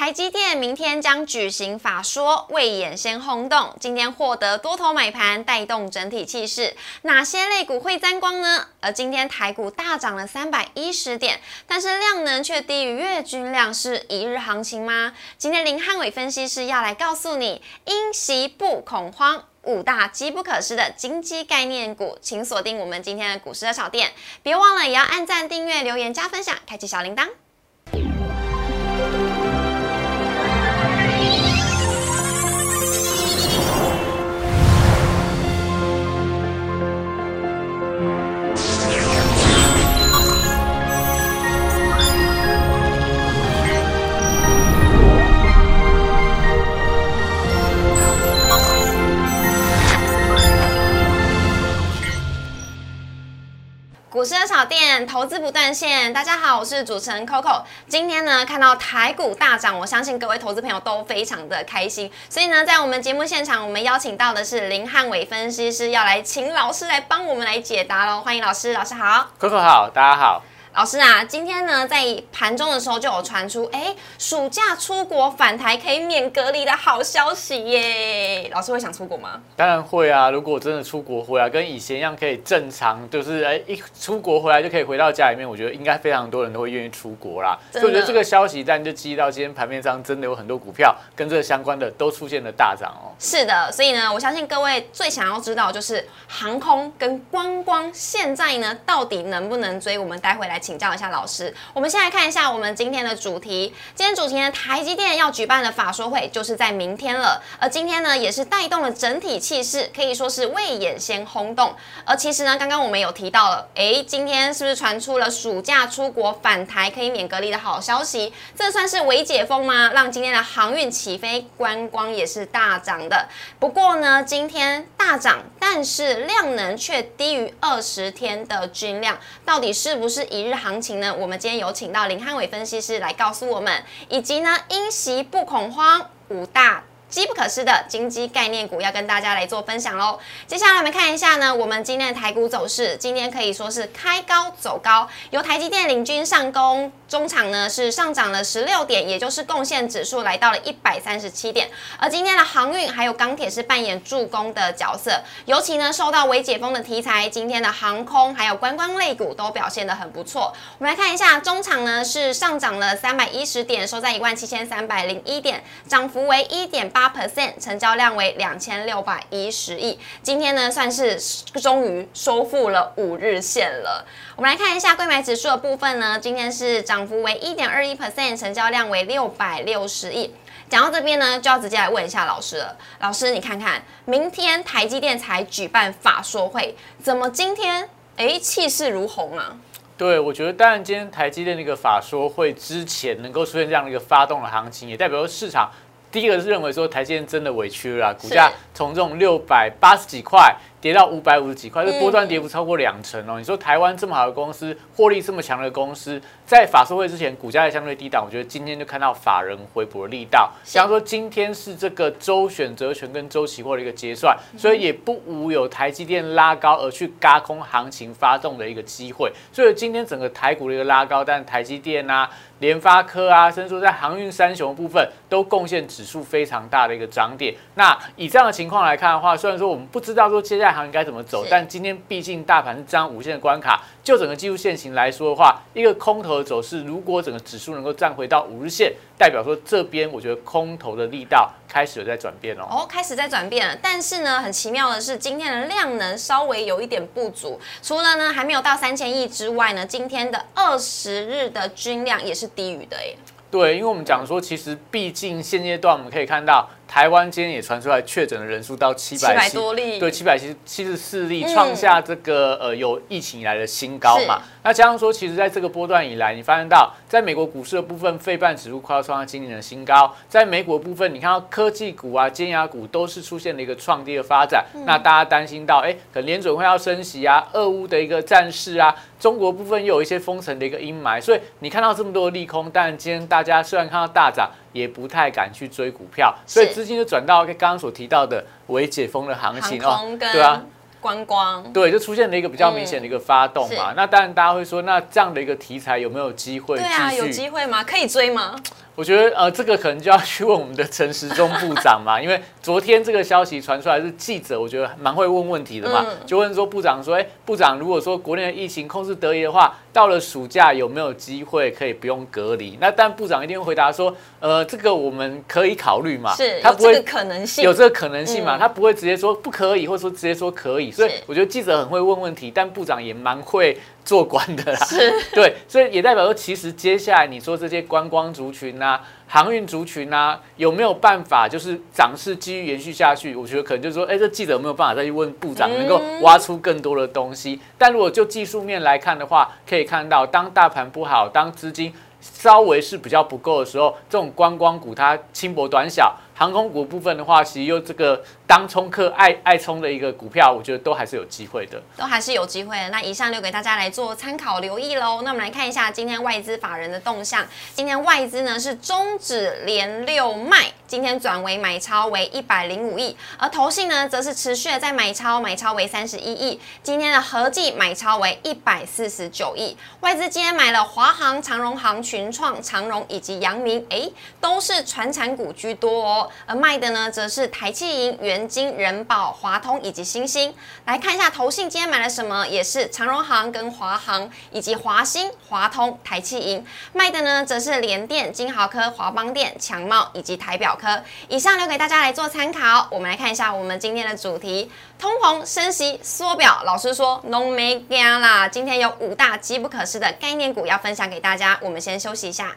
台积电明天将举行法说，未演先轰动。今天获得多头买盘，带动整体气势。哪些类股会沾光呢？而今天台股大涨了三百一十点，但是量能却低于月均量，是一日行情吗？今天林汉伟分析师要来告诉你，因袭不恐慌，五大机不可失的金鸡概念股，请锁定我们今天的股市的小店，别忘了也要按赞、订阅、留言、加分享，开启小铃铛。股市的小店，投资不断线。大家好，我是主持人 Coco。今天呢，看到台股大涨，我相信各位投资朋友都非常的开心。所以呢，在我们节目现场，我们邀请到的是林汉伟分析师，要来请老师来帮我们来解答喽。欢迎老师，老师好，Coco 好，大家好。老师啊，今天呢，在盘中的时候就有传出，哎，暑假出国返台可以免隔离的好消息耶！老师会想出国吗？当然会啊！如果真的出国回来，跟以前一样可以正常，就是哎，一出国回来就可以回到家里面，我觉得应该非常多人都会愿意出国啦。所以我觉得这个消息，但就记忆到今天盘面上真的有很多股票跟这个相关的都出现了大涨哦。是的，所以呢，我相信各位最想要知道就是航空跟观光现在呢到底能不能追？我们待会来。请教一下老师，我们先来看一下我们今天的主题。今天主题呢，台积电要举办的法说会就是在明天了。而今天呢，也是带动了整体气势，可以说是未演先轰动。而其实呢，刚刚我们有提到了，哎，今天是不是传出了暑假出国返台可以免隔离的好消息？这算是微解封吗？让今天的航运起飞，观光也是大涨的。不过呢，今天大涨，但是量能却低于二十天的均量，到底是不是一日？日行情呢？我们今天有请到林汉伟分析师来告诉我们，以及呢，因袭不恐慌五大。机不可失的金鸡概念股要跟大家来做分享喽。接下来我们看一下呢，我们今天的台股走势，今天可以说是开高走高，由台积电领军上攻，中场呢是上涨了十六点，也就是贡献指数来到了一百三十七点。而今天的航运还有钢铁是扮演助攻的角色，尤其呢受到微解封的题材，今天的航空还有观光类股都表现的很不错。我们来看一下，中场呢是上涨了三百一十点，收在一万七千三百零一点，涨幅为一点八。八 percent 成交量为两千六百一十亿，今天呢算是终于收复了五日线了。我们来看一下购买指数的部分呢，今天是涨幅为一点二一 percent，成交量为六百六十亿。讲到这边呢，就要直接来问一下老师了。老师，你看看，明天台积电才举办法说会，怎么今天哎气势如虹啊？对，我觉得当然今天台积电那个法说会之前能够出现这样的一个发动的行情，也代表市场。第一个是认为说台积电真的委屈了，股价从这种六百八十几块。跌到五百五十几块，这波段跌幅超过两成哦。你说台湾这么好的公司，获利这么强的公司，在法说会之前股价也相对低档，我觉得今天就看到法人回补的力道。像说今天是这个周选择权跟周期货的一个结算，所以也不无有台积电拉高而去嘎空行情发动的一个机会。所以今天整个台股的一个拉高，但台积电啊、联发科啊，甚至说在航运三雄部分都贡献指数非常大的一个涨点。那以这样的情况来看的话，虽然说我们不知道说接下来。行应该怎么走？但今天毕竟大盘是这样五线的关卡，就整个技术线型来说的话，一个空头的走势，如果整个指数能够站回到五日线，代表说这边我觉得空头的力道开始有在转变哦。哦，开始在转变了。但是呢，很奇妙的是，今天的量能稍微有一点不足，除了呢还没有到三千亿之外呢，今天的二十日的均量也是低于的耶。对，因为我们讲说，其实毕竟现阶段我们可以看到。台湾今天也传出来确诊的人数到七百多例，对，七百七七十四例，创下这个呃有疫情以来的新高嘛。那加上说，其实在这个波段以来，你发现到在美国股市的部分，费半指数快要创下今年的新高。在美股的部分，你看到科技股啊、尖牙股都是出现了一个创低的发展。那大家担心到，哎，可能联准会要升息啊，俄乌的一个战事啊，中国部分又有一些封城的一个阴霾，所以你看到这么多的利空，但今天大家虽然看到大涨。也不太敢去追股票，所以资金就转到刚刚所提到的未解封的行情哦，对啊，观光，对，就出现了一个比较明显的一个发动嘛。那当然大家会说，那这样的一个题材有没有机会？对啊，有机会吗？可以追吗？我觉得呃，这个可能就要去问我们的陈时中部长嘛，因为昨天这个消息传出来是记者，我觉得蛮会问问题的嘛，就问说部长说，哎，部长如果说国内的疫情控制得宜的话，到了暑假有没有机会可以不用隔离？那但部长一定会回答说，呃，这个我们可以考虑嘛，是，他不会可能性，有这个可能性嘛，他不会直接说不可以，或者说直接说可以，所以我觉得记者很会问问题，但部长也蛮会。做官的啦，是 对，所以也代表说，其实接下来你说这些观光族群呐、航运族群呐，有没有办法就是涨势继续延续下去？我觉得可能就是说，哎，这记者有没有办法再去问部长，能够挖出更多的东西？但如果就技术面来看的话，可以看到，当大盘不好，当资金稍微是比较不够的时候，这种观光股它轻薄短小。航空股部分的话，其实又这个当冲客爱爱冲的一个股票，我觉得都还是有机会的，都还是有机会的。那以上留给大家来做参考留意喽。那我们来看一下今天外资法人的动向。今天外资呢是终止连六卖，今天转为买超为一百零五亿，而投信呢则是持续的在买超，买超为三十一亿。今天的合计买超为一百四十九亿。外资今天买了华航、长荣航、群创、长荣以及阳明，哎，都是传产股居多哦。而卖的呢，则是台气银、元金、人保、华通以及新兴。来看一下投信今天买了什么，也是长荣行跟华航以及华兴、华通、台气银。卖的呢，则是联电、金豪科、华邦电、强茂以及台表科。以上留给大家来做参考。我们来看一下我们今天的主题：通膨升息缩表。老师说，no 没加啦。今天有五大机不可失的概念股要分享给大家。我们先休息一下。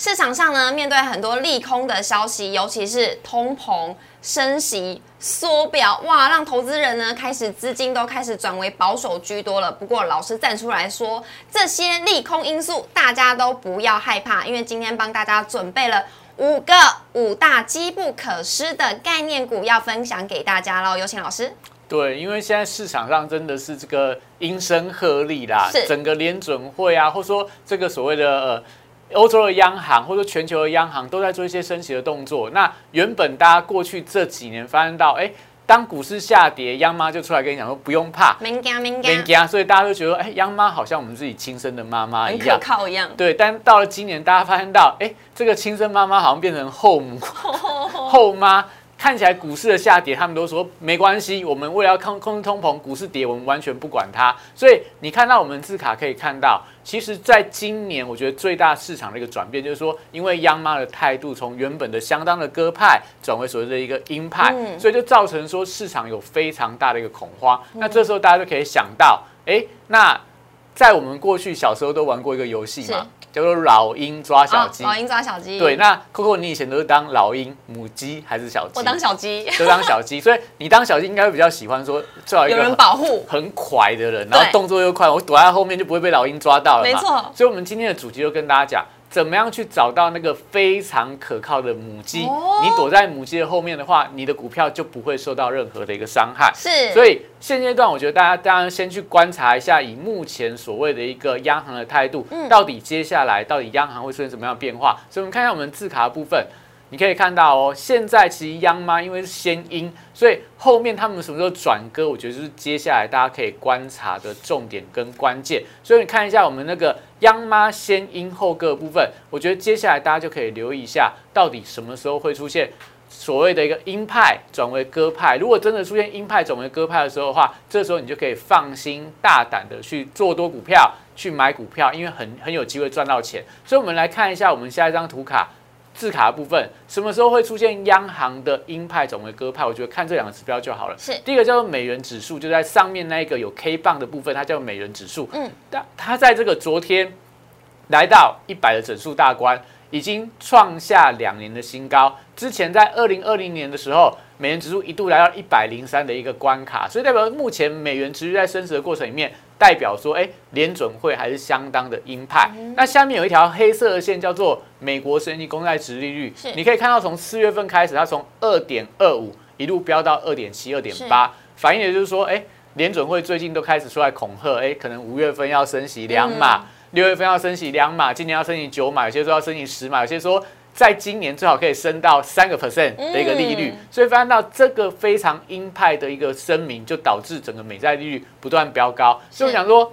市场上呢，面对很多利空的消息，尤其是通膨。升息缩表，哇，让投资人呢开始资金都开始转为保守居多了。不过老师站出来说，这些利空因素大家都不要害怕，因为今天帮大家准备了五个五大机不可失的概念股要分享给大家喽。有请老师。对，因为现在市场上真的是这个音声鹤唳啦，整个联准会啊，或者说这个所谓的呃。欧洲的央行或者全球的央行都在做一些升息的动作。那原本大家过去这几年发现到，哎，当股市下跌，央妈就出来跟你讲说不用怕，明惊明惊，所以大家都觉得，哎，央妈好像我们自己亲生的妈妈一样，可靠一样。对，但到了今年，大家发现到，哎，这个亲生妈妈好像变成后母、后妈。看起来股市的下跌，他们都说没关系，我们为了要控控制通膨，股市跌我们完全不管它。所以你看到我们字卡可以看到，其实在今年，我觉得最大市场的一个转变，就是说，因为央妈的态度从原本的相当的鸽派，转为所谓的一个鹰派，所以就造成说市场有非常大的一个恐慌。那这时候大家就可以想到，哎，那在我们过去小时候都玩过一个游戏嘛。叫做老鹰抓小鸡，老鹰抓小鸡。对，那 Coco，你以前都是当老鹰、母鸡还是小鸡？我当小鸡，都当小鸡。所以你当小鸡应该会比较喜欢说，最好一个有人保护、很快的人，然后动作又快，我躲在后面就不会被老鹰抓到了。没错。所以，我们今天的主题就跟大家讲。怎么样去找到那个非常可靠的母鸡？你躲在母鸡的后面的话，你的股票就不会受到任何的一个伤害。是，所以现阶段我觉得大家当然先去观察一下，以目前所谓的一个央行的态度，到底接下来到底央行会出现什么样的变化？所以我们看一下我们字卡的部分。你可以看到哦，现在其实央妈因为是先阴，所以后面他们什么时候转歌，我觉得就是接下来大家可以观察的重点跟关键。所以你看一下我们那个央妈先阴后歌部分，我觉得接下来大家就可以留意一下，到底什么时候会出现所谓的一个鹰派转为鸽派。如果真的出现鹰派转为鸽派的时候的话，这时候你就可以放心大胆的去做多股票，去买股票，因为很很有机会赚到钱。所以我们来看一下我们下一张图卡。字卡的部分什么时候会出现央行的鹰派转为鸽派？我觉得看这两个指标就好了。是第一个叫做美元指数，就在上面那一个有 K 棒的部分，它叫美元指数。嗯，但它在这个昨天来到一百的整数大关，已经创下两年的新高。之前在二零二零年的时候，美元指数一度来到一百零三的一个关卡，所以代表目前美元持续在升值的过程里面。代表说，哎，联准会还是相当的鹰派。那下面有一条黑色的线，叫做美国十年公债值利率。你可以看到，从四月份开始，它从二点二五一路飙到二点七、二点八，反映的就是说，哎，联准会最近都开始出来恐吓，哎，可能五月份要升息两码，六月份要升息两码，今年要升息九码，有些说要升息十码，有些说在今年最好可以升到三个 percent 的一个利率。所以发现到这个非常鹰派的一个声明，就导致整个美债利率不断飙高。所以我想说，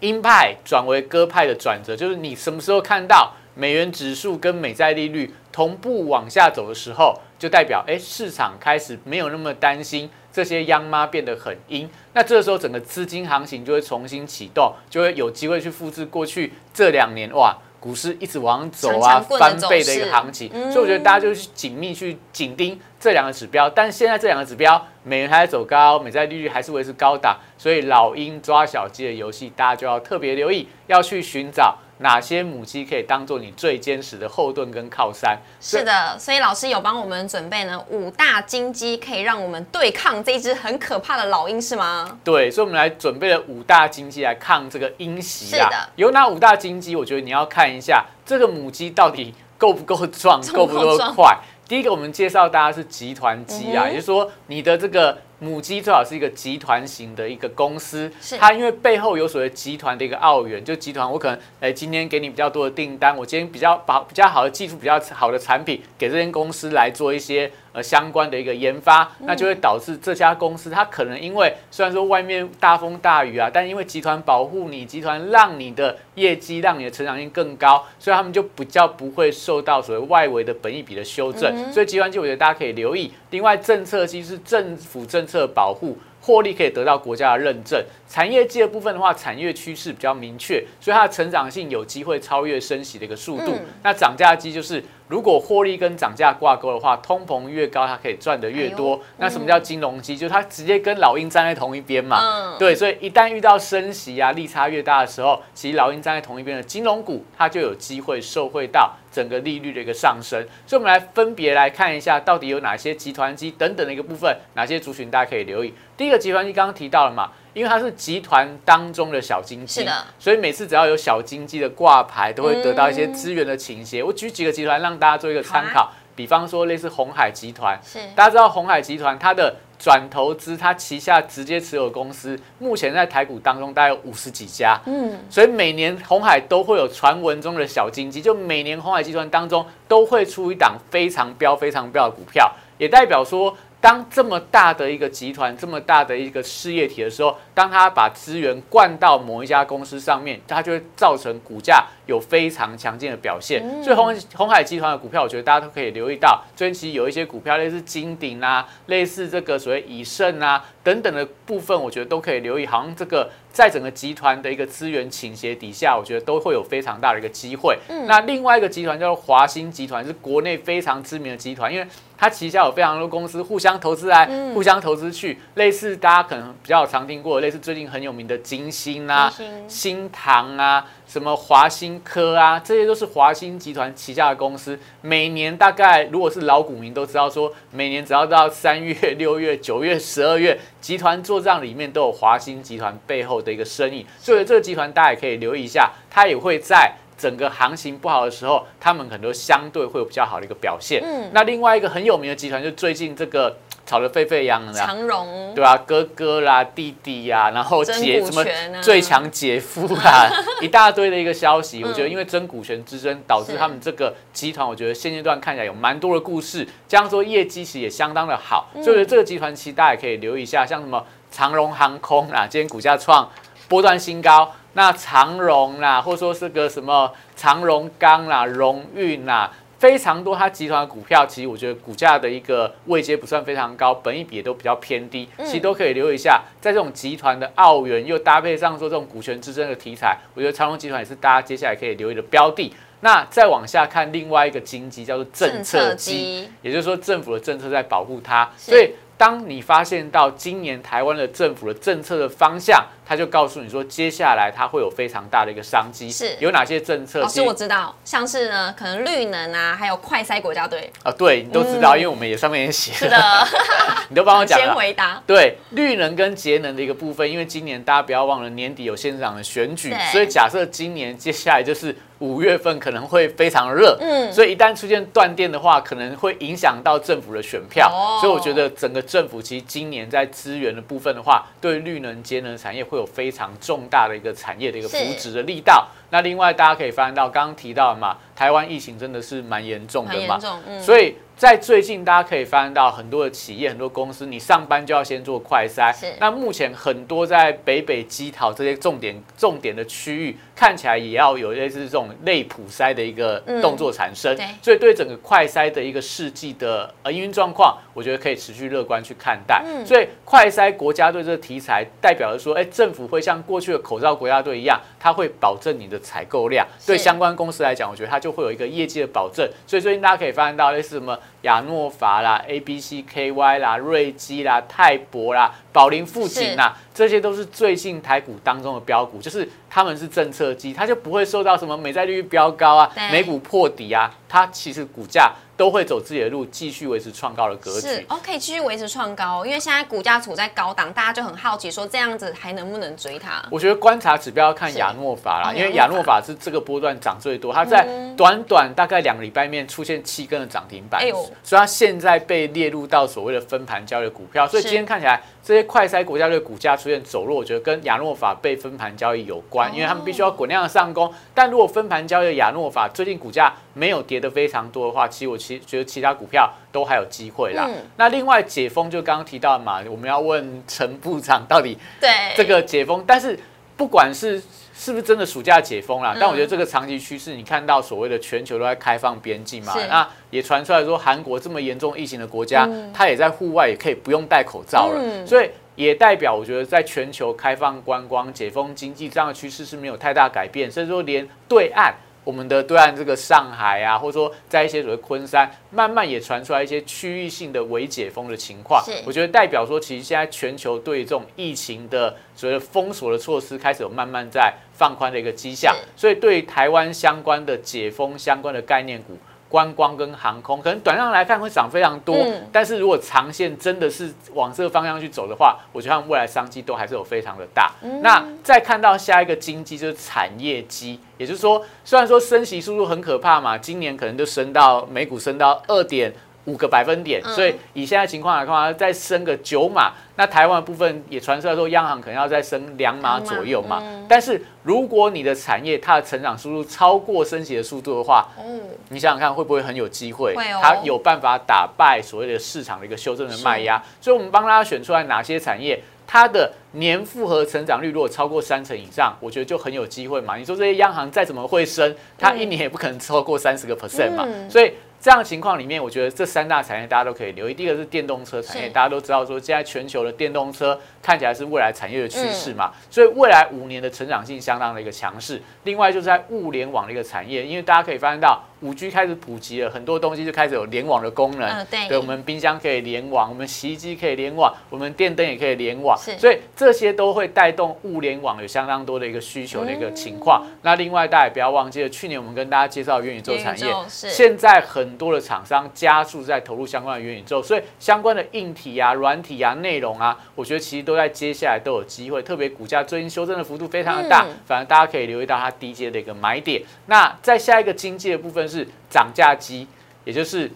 鹰派转为鸽派的转折，就是你什么时候看到美元指数跟美债利率同步往下走的时候，就代表哎市场开始没有那么担心。这些央妈变得很阴，那这个时候整个资金行情就会重新启动，就会有机会去复制过去这两年哇，股市一直往走啊翻倍的一个行情。所以我觉得大家就去紧密去紧盯这两个指标，但是现在这两个指标，美元还在走高，美债利率还是维持高档，所以老鹰抓小鸡的游戏，大家就要特别留意，要去寻找。哪些母鸡可以当做你最坚实的后盾跟靠山？是的，所以老师有帮我们准备呢五大金鸡，可以让我们对抗这只很可怕的老鹰，是吗？对，所以我们来准备了五大金鸡来抗这个鹰袭啊。是的，有哪五大金鸡？我觉得你要看一下这个母鸡到底够不够壮，够不够快。第一个，我们介绍大家是集团鸡啊，也就是说你的这个。母鸡最好是一个集团型的一个公司，它因为背后有所谓集团的一个澳元，就集团我可能哎今天给你比较多的订单，我今天比较把比较好的技术、比较好的产品给这间公司来做一些。呃，相关的一个研发，那就会导致这家公司它可能因为虽然说外面大风大雨啊，但因为集团保护你，集团让你的业绩、让你的成长性更高，所以他们就比较不会受到所谓外围的本益比的修正。所以集团就，我觉得大家可以留意。另外，政策机是政府政策保护。获利可以得到国家的认证，产业界的部分的话，产业趋势比较明确，所以它的成长性有机会超越升息的一个速度。那涨价机就是，如果获利跟涨价挂钩的话，通膨越高，它可以赚的越多。那什么叫金融机？就是它直接跟老鹰站在同一边嘛。对，所以一旦遇到升息啊，利差越大的时候，其实老鹰站在同一边的金融股，它就有机会受惠到。整个利率的一个上升，所以我们来分别来看一下，到底有哪些集团机等等的一个部分，哪些族群大家可以留意。第一个集团机刚刚提到了嘛，因为它是集团当中的小金鸡，是的，所以每次只要有小金鸡的挂牌，都会得到一些资源的倾斜。我举几个集团让大家做一个参考，比方说类似红海集团，是大家知道红海集团它的。转投资，它旗下直接持有公司，目前在台股当中大概有五十几家，嗯，所以每年红海都会有传闻中的小金鸡，就每年红海集团当中都会出一档非常标、非常标的股票，也代表说。当这么大的一个集团，这么大的一个事业体的时候，当他把资源灌到某一家公司上面，它就会造成股价有非常强劲的表现。所以红红海集团的股票，我觉得大家都可以留意到。最近其实有一些股票，类似金鼎啊，类似这个所谓以盛啊等等的部分，我觉得都可以留意。好像这个在整个集团的一个资源倾斜底下，我觉得都会有非常大的一个机会。那另外一个集团叫做华兴集团，是国内非常知名的集团，因为。它旗下有非常多公司互相投资来，互相投资去，类似大家可能比较常听过，类似最近很有名的金星啊、新唐啊、什么华兴科啊，这些都是华兴集团旗下的公司。每年大概如果是老股民都知道，说每年只要到三月、六月、九月、十二月，集团做账里面都有华兴集团背后的一个生意。所以这个集团大家也可以留意一下，它也会在。整个行情不好的时候，他们很多相对会有比较好的一个表现。嗯，那另外一个很有名的集团，就最近这个炒得沸沸扬扬的长荣，对啊，哥哥啦、弟弟呀，然后姐什么最强姐夫啦，一大堆的一个消息。我觉得因为争股权之争，导致他们这个集团，我觉得现阶段看起来有蛮多的故事。这样说业绩其实也相当的好，所以这个集团其实大家也可以留意一下，像什么长荣航空啊，今天股价创波段新高。那长荣啦，或者说是个什么长荣钢啦、荣运啦，非常多它集团的股票，其实我觉得股价的一个位阶不算非常高，本益比也都比较偏低，其实都可以留意一下。在这种集团的澳元又搭配上说这种股权之争的题材，我觉得长荣集团也是大家接下来可以留意的标的。那再往下看，另外一个经济叫做政策基，也就是说政府的政策在保护它，所以。当你发现到今年台湾的政府的政策的方向，他就告诉你说，接下来它会有非常大的一个商机。是有哪些政策？老师我知道，像是呢，可能绿能啊，还有快筛国家队啊，对你都知道，因为我们也上面也写。是的，你都帮我讲了。先回答。对绿能跟节能的一个部分，因为今年大家不要忘了年底有县长的选举，所以假设今年接下来就是。五月份可能会非常热，嗯。所以一旦出现断电的话，可能会影响到政府的选票。哦。所以我觉得整个政府其实今年在资源的部分的话，对绿能节能产业会有非常重大的一个产业的一个扶是植的力道。那另外大家可以发现到，刚刚提到的嘛，台湾疫情真的是蛮严重的嘛，所以在最近，大家可以发现到很多的企业、很多公司，你上班就要先做快筛是。那目前很多在北北基桃这些重点重点的区域，看起来也要有类似这种类普筛的一个嗯动作产生。对所以对整个快筛的一个世纪的呃营运状况，我觉得可以持续乐观去看待。嗯所以快筛国家队这个题材，代表着说，哎，政府会像过去的口罩国家队一样，它会保证你的采购量。对相关公司来讲，我觉得它就会有一个业绩的保证。所以最近大家可以发现到类似什么亚诺法啦、A B C K Y 啦、瑞基啦、泰博啦、宝林富锦啦，这些都是最近台股当中的标股，就是他们是政策机，它就不会受到什么美债利率飙高啊、美股破底啊，它其实股价都会走自己的路，继续维持创高的格局。是哦，可以继续维持创高，因为现在股价处在高档，大家就很好奇说这样子还能不能追它？我觉得观察指标要看是。亚诺法啦，哦因为亚诺法是这个波段涨最多，它在嗯。短短大概两个礼拜面出现七根的涨停板，所以它现在被列入到所谓的分盘交易的股票，所以今天看起来这些快筛国家队股价出现走弱，我觉得跟亚诺法被分盘交易有关，哦。因为他们必须要滚量的上攻，但如果分盘交易的亚诺法最近股价没有跌的非常多的话，其实我其实觉得其他股票都还有机会啦。嗯。那另外解封就刚刚提到嘛，我们要问陈部长到底对，这个解封，但是不管是是不是真的暑假解封啦，嗯。但我觉得这个长期趋势，你看到所谓的全球都在开放边境嘛，那也传出来说韩国这么严重疫情的国家，它也在户外也可以不用戴口罩了，嗯。所以。也代表，我觉得在全球开放观光、解封经济这样的趋势是没有太大改变，甚至说连对岸我们的对岸这个上海啊，或者说在一些所谓昆山，慢慢也传出来一些区域性的微解封的情况。我觉得代表说，其实现在全球对这种疫情的所谓封锁的措施开始有慢慢在放宽的一个迹象，所以对台湾相关的解封相关的概念股。观光跟航空可能短量来看会涨非常多，嗯但是如果长线真的是往这个方向去走的话，我觉得他们未来商机都还是有非常的大。嗯那再看到下一个经济就是产业机，也就是说，虽然说升息速度很可怕嘛，今年可能就升到美股升到二点。五个百分点，嗯所以以现在情况来看再升个九码，那台湾的部分也传出来说，央行可能要再升两码左右嘛。嗯但是如果你的产业它的成长速度超过升息的速度的话，哦，你想想看，会不会很有机会？它有办法打败所谓的市场的一个修正的卖压。所以，我们帮大家选出来哪些产业，它的年复合成长率如果超过三成以上，我觉得就很有机会嘛。你说这些央行再怎么会升，它一年也不可能超过三十个 percent 嘛。嗯所以。这样的情况里面，我觉得这三大产业大家都可以留意。第一个是电动车产业，大家都知道说，现在全球的电动车看起来是未来产业的趋势嘛，嗯所以未来五年的成长性相当的一个强势。另外就是在物联网的一个产业，因为大家可以发现到五 G 开始普及了，很多东西就开始有联网的功能。嗯对对，我们冰箱可以联网，我们洗衣机可以联网，我们电灯也可以联网是，所以这些都会带动物联网有相当多的一个需求的一个情况。那另外大家也不要忘记了，去年我们跟大家介绍元宇宙产业现在很多的厂商加速在投入相关的元宇宙，所以相关的硬体啊、软体啊、内容啊，我觉得其实都在接下来都有机会。特别股价最近修正的幅度非常的大，嗯反而大家可以留意到它低阶的一个买点。那在下一个经济的部分是涨价机，也就是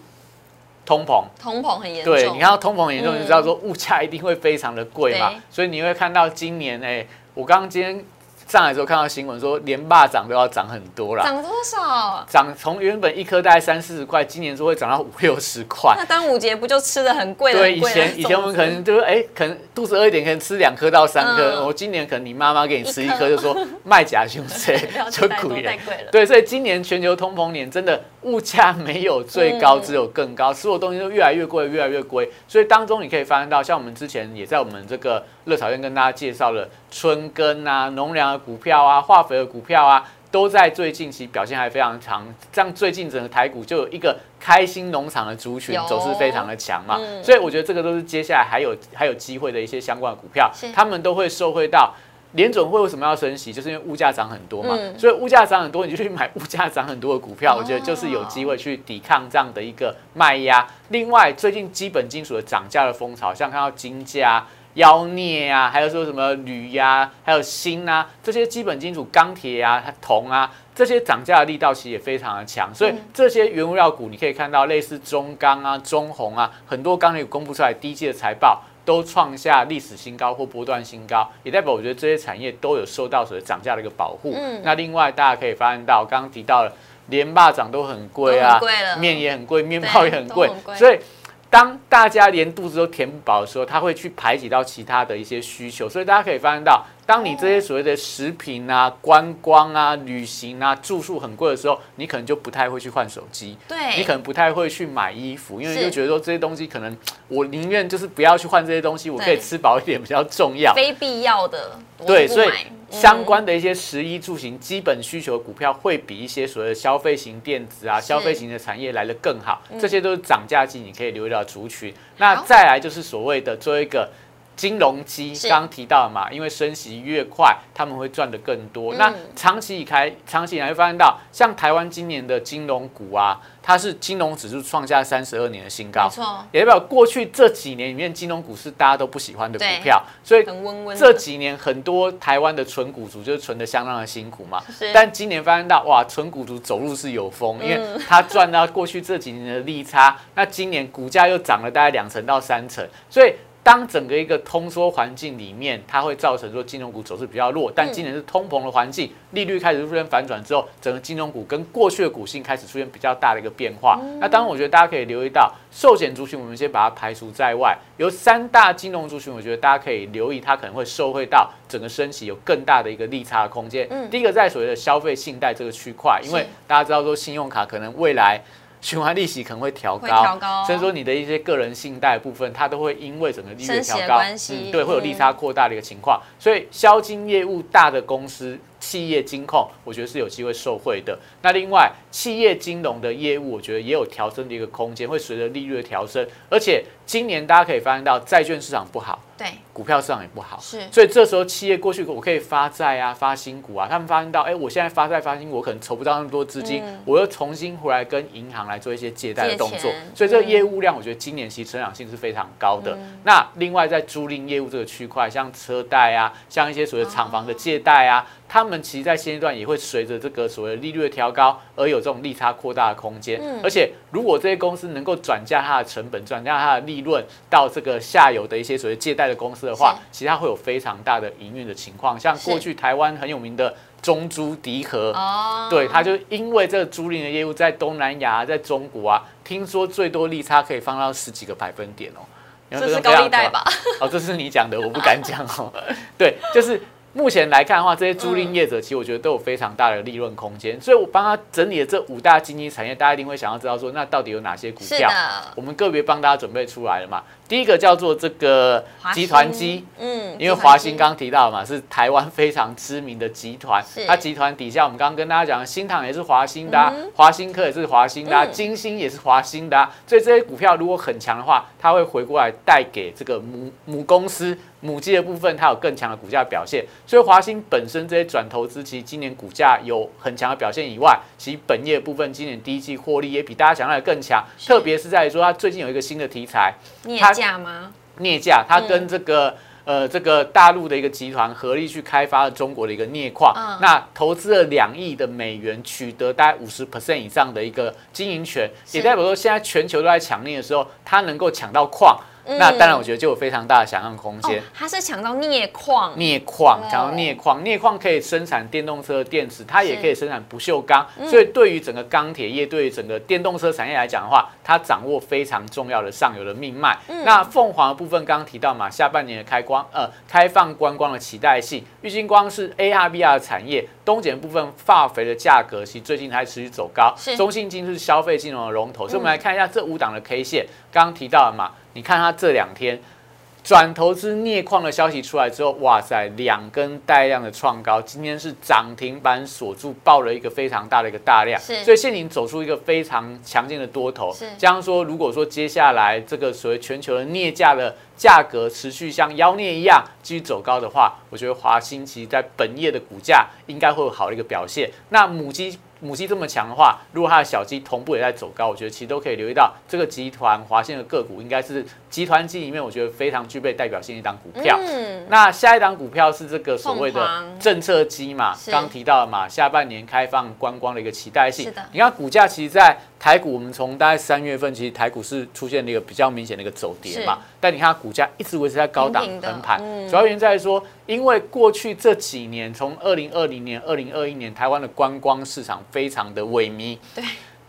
通膨。通膨很严重，对，你看到通膨严重，你就知道说物价一定会非常的贵嘛，所以你会看到今年哎、我刚刚今天上来的时候看到新闻说，连霸涨都要涨很多啦。涨多少？涨从原本一颗大概三四十块，今年说会涨到五六十块。那端午节不就吃的很贵的？对，以前以前我们可能就是哎、可能肚子饿一点，可能吃两颗到三颗。嗯我今年可能你妈妈给你吃一一颗颗，就说卖假胸谁不要就贵了。对，所以今年全球通膨年真的物价没有最高，嗯只有更高，所有东西都越来越贵，越来越贵。所以当中你可以发现到，像我们之前也在我们这个乐草院跟大家介绍了春耕啊、农粮的股票啊、化肥的股票啊。都在最近期表现还非常强，这样最近整个台股就有一个开心农场的族群走势非常的强嘛，嗯。所以我觉得这个都是接下来还有还有机会的一些相关的股票，他们都会受惠到联准会为什么要升息，就是因为物价涨很多嘛，嗯。所以物价涨很多，你就去买物价涨很多的股票，哦。我觉得就是有机会去抵抗这样的一个卖压。另外，最近基本金属的涨价的风潮，像看到金价、妖孽啊，还有说什么铝呀，还有锌啊，这些基本金属，钢铁啊、铜啊，这些涨价的力道其实也非常的强。所以这些原物料股，你可以看到类似中钢啊、中红啊，很多钢铁公布出来第一季的财报都创下历史新高或波段新高，也代表我觉得这些产业都有受到所谓涨价的一个保护。嗯，那另外大家可以发现到，刚刚提到了连霸涨都很贵啊，面也很贵，面包也很贵，所以。当大家连肚子都填不饱的时候，他会去排挤到其他的一些需求，所以大家可以发现到，当你这些所谓的食品啊、观光啊、旅行啊、住宿很贵的时候，你可能就不太会去换手机，对，你可能不太会去买衣服，因为就觉得说这些东西可能我宁愿就是不要去换这些东西，我可以吃饱一点比较重要，非必要的，对，所以。相关的一些食衣住行基本需求的股票，会比一些所谓的消费型电子啊、消费型的产业来的更好。这些都是涨价季，你可以留意到族群。那再来就是所谓的做一个。金融机刚刚提到嘛，因为升息越快，他们会赚的更多。那长期以开，长期以来会发现到，像台湾今年的金融股啊，它是金融指数创下三十二年的新高，没错。也代表过去这几年里面，金融股是大家都不喜欢的股票，所以这几年很多台湾的纯股族就是存的相当的辛苦嘛。但今年发现到，哇，纯股族走路是有风，因为他赚到过去这几年的利差，那今年股价又涨了大概两成到三成，所以。当整个一个通缩环境里面，它会造成说金融股走势比较弱。但今年是通膨的环境，利率开始出现反转之后，整个金融股跟过去的股性开始出现比较大的一个变化。那当然，我觉得大家可以留意到寿险族群，我们先把它排除在外。有三大金融族群，我觉得大家可以留意，它可能会受惠到整个升息有更大的一个利差的空间。第一个在所谓的消费信贷这个区块，因为大家知道说信用卡可能未来。循环利息可能会调高，所以说你的一些个人信贷部分，它都会因为整个利率调高，嗯，对，会有利差扩大的一个情况。所以销金业务大的公司。企业金控，我觉得是有机会受惠的。那另外，企业金融的业务，我觉得也有调升的一个空间，会随着利率的调升。而且今年大家可以发现到，债券市场不好，对，股票市场也不好，是。所以这时候企业过去我可以发债啊，发新股啊，他们发现到，哎，我现在发债发新股，我可能筹不到那么多资金，我又重新回来跟银行来做一些借贷的动作。所以这个业务量，我觉得今年其实成长性是非常高的。那另外在租赁业务这个区块，像车贷啊，像一些所谓厂房的借贷啊。他们其实，在现阶段也会随着这个所谓利率的调高，而有这种利差扩大的空间。嗯，而且如果这些公司能够转嫁它的成本，转嫁它的利润到这个下游的一些所谓借贷的公司的话，其实它会有非常大的营运的情况。像过去台湾很有名的中租迪和，哦，对，他就因为这个租赁的业务在东南亚、在中国啊，听说最多利差可以放到十几个百分点哦。这是高利贷吧？哦，这是你讲的，我不敢讲哦。对，就是。目前来看的话，这些租赁业者其实我觉得都有非常大的利润空间，所以我帮他整理了这五大经济产业，大家一定会想要知道说，那到底有哪些股票？我们个别帮大家准备出来了嘛。第一个叫做这个集团机，嗯，因为华兴刚提到嘛，是台湾非常知名的集团，它集团底下我们刚刚跟大家讲，新唐也是华兴的，华兴科也是华兴的，金星也是华兴的，所以这些股票如果很强的话，它会回过来带给这个母母公司母机的部分，它有更强的股价表现。所以华兴本身这些转投资，其实今年股价有很强的表现以外，其实本业部分今年第一季获利也比大家想象的更强，特别是在说它最近有一个新的题材，它。价吗？镍价，它跟这个呃这个大陆的一个集团合力去开发了中国的一个镍矿，那投资了两亿的美元，取得大概五十 percent 以上的一个经营权，也代表说现在全球都在抢镍的时候，它能够抢到矿。那当然，我觉得就有非常大的想象空间。它是抢到镍矿，镍矿抢到镍矿，镍矿可以生产电动车的电池，它也可以生产不锈钢。所以对于整个钢铁业，对于整个电动车产业来讲的话，它掌握非常重要的上游的命脉。那凤凰的部分刚刚提到嘛，下半年的开光呃开放观光的期待性，玉金光是 ARVR 的产业，东碱部分化肥的价格其实最近还持续走高。中信金是消费金融的龙头，所以我们来看一下这五档的 K 线，刚刚提到了嘛。你看它这两天转投资镍矿的消息出来之后，哇塞，两根带量的创高，今天是涨停板锁住，爆了一个非常大的一个大量，所以现在走出一个非常强劲的多头。这样说，如果说接下来这个所谓全球的镍价的价格持续像妖孽一样继续走高的话，我觉得华兴其实在本业的股价应该会有好的一个表现。那母鸡母鸡这么强的话，如果它的小鸡同步也在走高，我觉得其实都可以留意到这个集团华信的个股，应该是集团机里面我觉得非常具备代表性的一档股票。嗯，那下一档股票是这个所谓的政策机嘛，是刚提到了嘛，下半年开放观光的一个期待性。是的你看股价其实，在台股，我们从大概三月份，其实台股是出现了一个比较明显的一个走跌嘛，但你看它股价一直维持在高档横盘，嗯主要原因在于说，因为过去这几年，从二零二零年、二零二一年，台湾的观光市场非常的萎靡。对。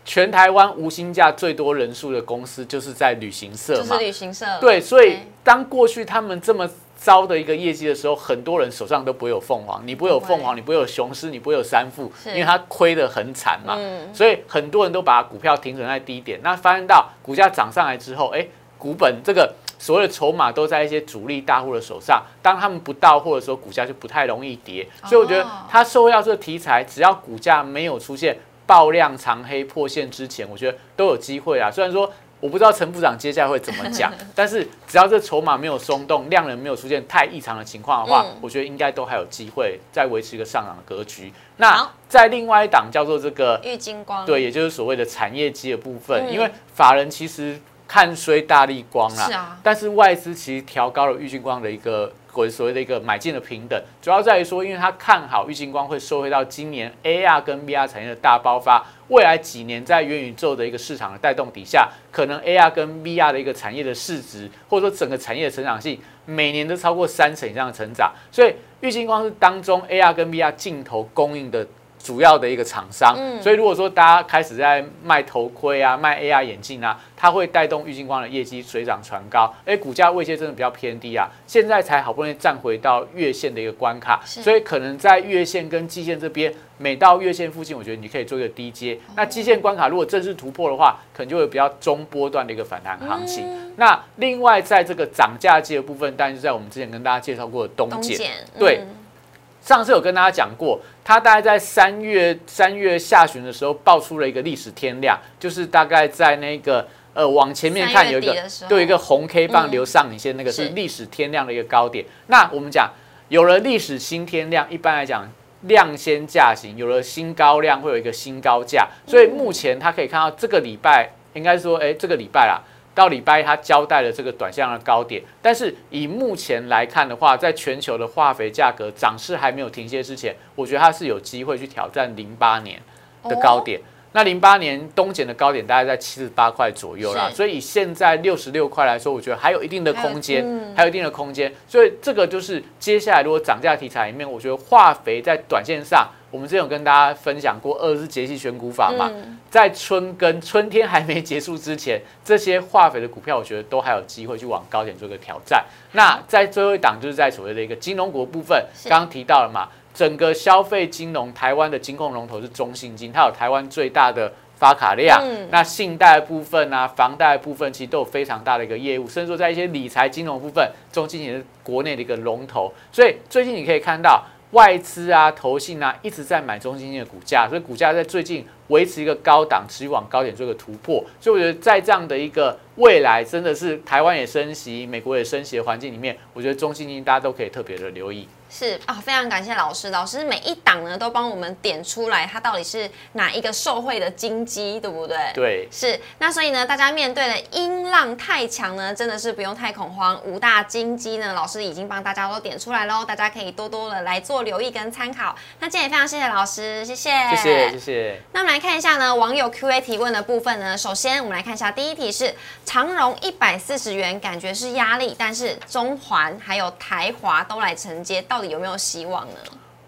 全台湾无薪假最多人数的公司就是在旅行社就是嘛，旅行社。对，所以对当过去他们这么糟的一个业绩的时候，很多人手上都不会有凤凰，你不会有凤凰，你不会有雄狮，你不会有三富，因为它亏得很惨嘛。嗯所以很多人都把股票停损在低点，那发现到股价涨上来之后，哎，股本这个所谓的筹码都在一些主力大户的手上，当他们不到货的时候，股价就不太容易跌。所以我觉得哦它受惠到这个题材，只要股价没有出现爆量长黑破线之前，我觉得都有机会啊。虽然说我不知道陈部长接下来会怎么讲，但是只要这筹码没有松动，量能没有出现太异常的情况的话，嗯我觉得应该都还有机会再维持一个上涨的格局。那在另外一档叫做这个玉金光。对，也就是所谓的产业机的部分，嗯因为法人其实看衰大力光啦，是啊但是外资其实调高了玉金光的一个或所谓的一个买进的平等，主要在于说，因为他看好玉金光会收回到今年 AR 跟 VR 产业的大爆发，未来几年在元宇宙的一个市场的带动底下，可能 AR 跟 VR 的一个产业的市值，或者说整个产业的成长性，每年都超过三成以上的成长，所以玉金光是当中 AR 跟 VR 镜头供应的。主要的一个厂商，嗯所以如果说大家开始在卖头盔啊、卖 AR 眼镜啊，它会带动玉金光的业绩水涨船高，哎股价位阶真的比较偏低啊，现在才好不容易站回到月线的一个关卡，所以可能在月线跟季线这边，每到月线附近，我觉得你可以做一个低阶。那季线关卡如果正式突破的话，可能就会比较中波段的一个反弹行情。嗯那另外在这个涨价季的部分，当然就在我们之前跟大家介绍过的东碱。东碱。对嗯上次有跟大家讲过，它大概在三月三月下旬的时候爆出了一个历史天量，就是大概在那个呃往前面看有一个对有一个红 K 棒嗯留上影线，那个是是历史天量的一个高点。那我们讲有了历史新天量，一般来讲。量先价行，有了新高量会有一个新高价，所以目前它可以看到这个礼拜，应该说，哎，这个礼拜啦，到礼拜一它交代了这个短线的高点，但是以目前来看的话，在全球的化肥价格涨势还没有停歇之前，我觉得它是有机会去挑战零八年的高点。那零八年东碱的高点大概在七十八块左右啦，所以以现在六十六块来说，我觉得还有一定的空间，还有一定的空间。所以这个就是接下来如果涨价题材里面，我觉得化肥在短线上，我们之前有跟大家分享过二日节气选股法嘛，嗯在春耕春天还没结束之前，这些化肥的股票，我觉得都还有机会去往高点做一个挑战。那在最后一档，就是在所谓的一个金融股部分，是刚刚提到了嘛，整个消费金融，台湾的金控龙头是中信金，它有台湾最大的发卡量。嗯那信贷部分啊，房贷部分，其实都有非常大的一个业务，甚至说在一些理财金融部分，中信也是国内的一个龙头。所以最近你可以看到。外资啊、投信啊，一直在买中信金的股价，所以股价在最近维持一个高档，持续往高点做一个突破。所以我觉得在这样的一个未来，真的是台湾也升息、美国也升息的环境里面，我觉得中信金大家都可以特别的留意。是啊，非常感谢老师，老师每一档呢都帮我们点出来，它到底是哪一个受惠的金鸡，对不对？对，是，那所以呢，大家面对的音浪太强呢，真的是不用太恐慌。五大金鸡呢，老师已经帮大家都点出来喽，大家可以多多的来做留意跟参考。那今天也非常谢谢老师，谢谢，谢谢，谢谢。那我们来看一下呢，网友 Q&A 提问的部分呢。首先，我们来看一下第一题是长荣一百四十元，感觉是压力，但是中环还有台华都来承接，到到底有没有希望呢？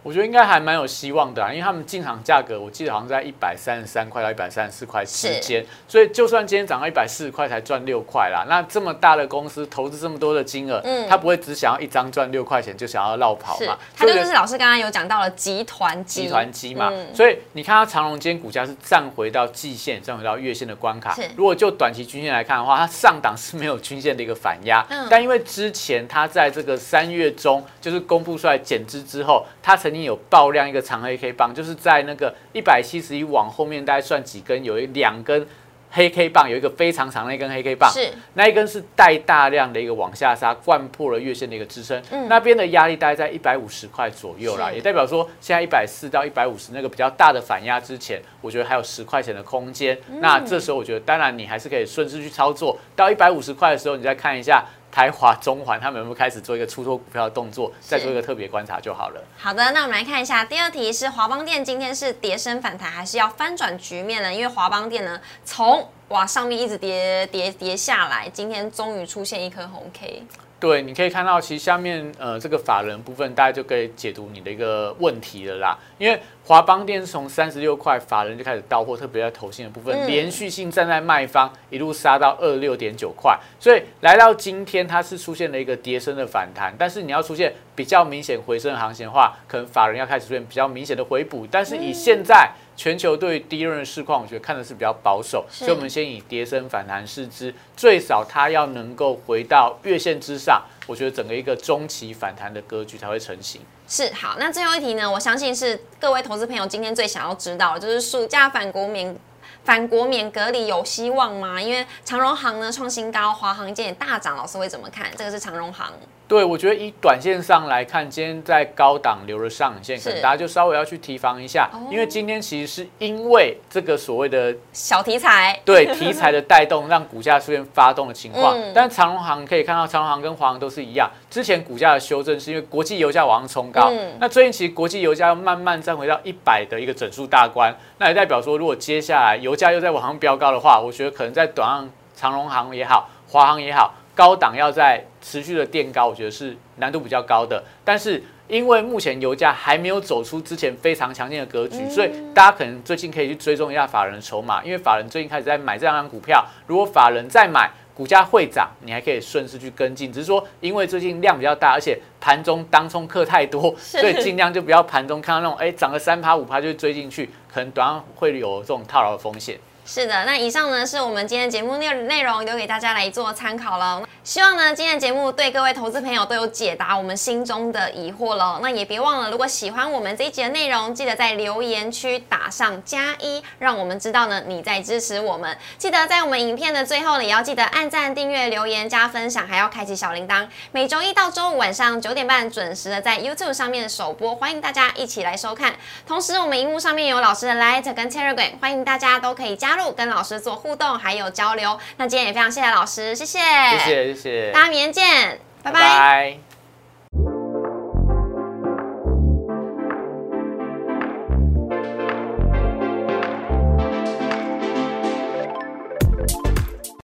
我觉得应该还蛮有希望的、啊，因为他们进场价格我记得好像在一百三十三块到一百三十四块之间，所以就算今天涨到一百四十块才赚六块啦，那这么大的公司投资这么多的金额，嗯。他不会只想要一张赚六块钱就想要绕跑嘛？，他就是老师刚刚有讲到了集团机，集团机嘛，嗯。所以你看它长荣今天股价是站回到季线，站回到月线的关卡。如果就短期均线来看的话，它上档是没有均线的一个反压，嗯。但因为之前它在这个三月中就是公布出来减资之后，它曾经有爆量一个长黑 K 棒，就是在那个一百七十一往后面大概算几根，有一两根。黑 K 棒有一个非常长的一根黑 K 棒，是那一根是带大量的一个往下杀，灌破了月线的一个支撑，嗯那边的压力大概在一百五十块左右啦，也代表说现在一百四到一百五十那个比较大的反压之前，我觉得还有十块钱的空间。嗯那这时候我觉得，当然你还是可以顺势去操作，到一百五十块的时候，你再看一下台华、中环他们有没有开始做一个出脱股票的动作，再做一个特别观察就好了。好的，那我们来看一下第二题是华邦店今天是跌升反弹，还是要翻转局面呢？因为华邦店呢从哇上面一直跌跌跌下来，今天终于出现一颗红 K。对，你可以看到，其实下面呃这个法人部分，大家就可以解读你的一个问题了啦。因为华邦电是从三十六块，法人就开始到货，特别在投信的部分，嗯连续性站在卖方，一路杀到二六点九块，所以来到今天，它是出现了一个跌升的反弹。但是你要出现比较明显回升的行情的话，可能法人要开始出现比较明显的回补。但是以现在全球对于低润的市况，我觉得看的是比较保守，所以我们先以跌升反弹试之，最少它要能够回到月线之上，我觉得整个一个中期反弹的格局才会成型。是好，那最后一题呢？我相信是各位投资朋友今天最想要知道的，就是暑假反国免反国免隔离有希望吗？因为长荣行呢创新高，华航今天也大涨，老师会怎么看？这个是长荣行，对，我觉得以短线上来看，今天在高档留了上影线，可能大家就稍微要去提防一下哦，因为今天其实是因为这个所谓的小题材，对题材的带动，让股价出现发动的情况。嗯但长荣行可以看到，长荣行跟华航都是一样，之前股价的修正是因为国际油价往上冲高，嗯。那最近其实国际油价又慢慢站回到一百的一个整数大关，那也代表说，如果接下来油价又在往上飙高的话，我觉得可能在短上长荣行也好，华航也好，高档要在持续的垫高，我觉得是难度比较高的。但是因为目前油价还没有走出之前非常强劲的格局，嗯所以大家可能最近可以去追踪一下法人的筹码，因为法人最近开始在买这样的股票，如果法人再买。股价会涨，你还可以顺势去跟进，只是说因为最近量比较大，而且盘中当冲客太多，所以尽量就不要盘中看到那种哎涨个三趴五趴就追进去，可能短上会有这种套牢的风险。是的，那以上呢是我们今天节目内内容，留给大家来做参考了。希望呢今天的节目对各位投资朋友都有解答我们心中的疑惑了。那也别忘了，如果喜欢我们这一集的内容，记得在留言区打上加一，让我们知道呢你在支持我们。记得在我们影片的最后呢，也要记得按赞、订阅、留言、加分享，还要开启小铃铛。每周一到周五晚上九点半准时的在 YouTube 上面首播，欢迎大家一起来收看。同时，我们荧幕上面有老师的 Light 跟 Telegram，欢迎大家都可以加入，跟老师做互动还有交流。那今天也非常谢谢老师，谢谢，谢谢谢谢，大家明天见，拜。拜拜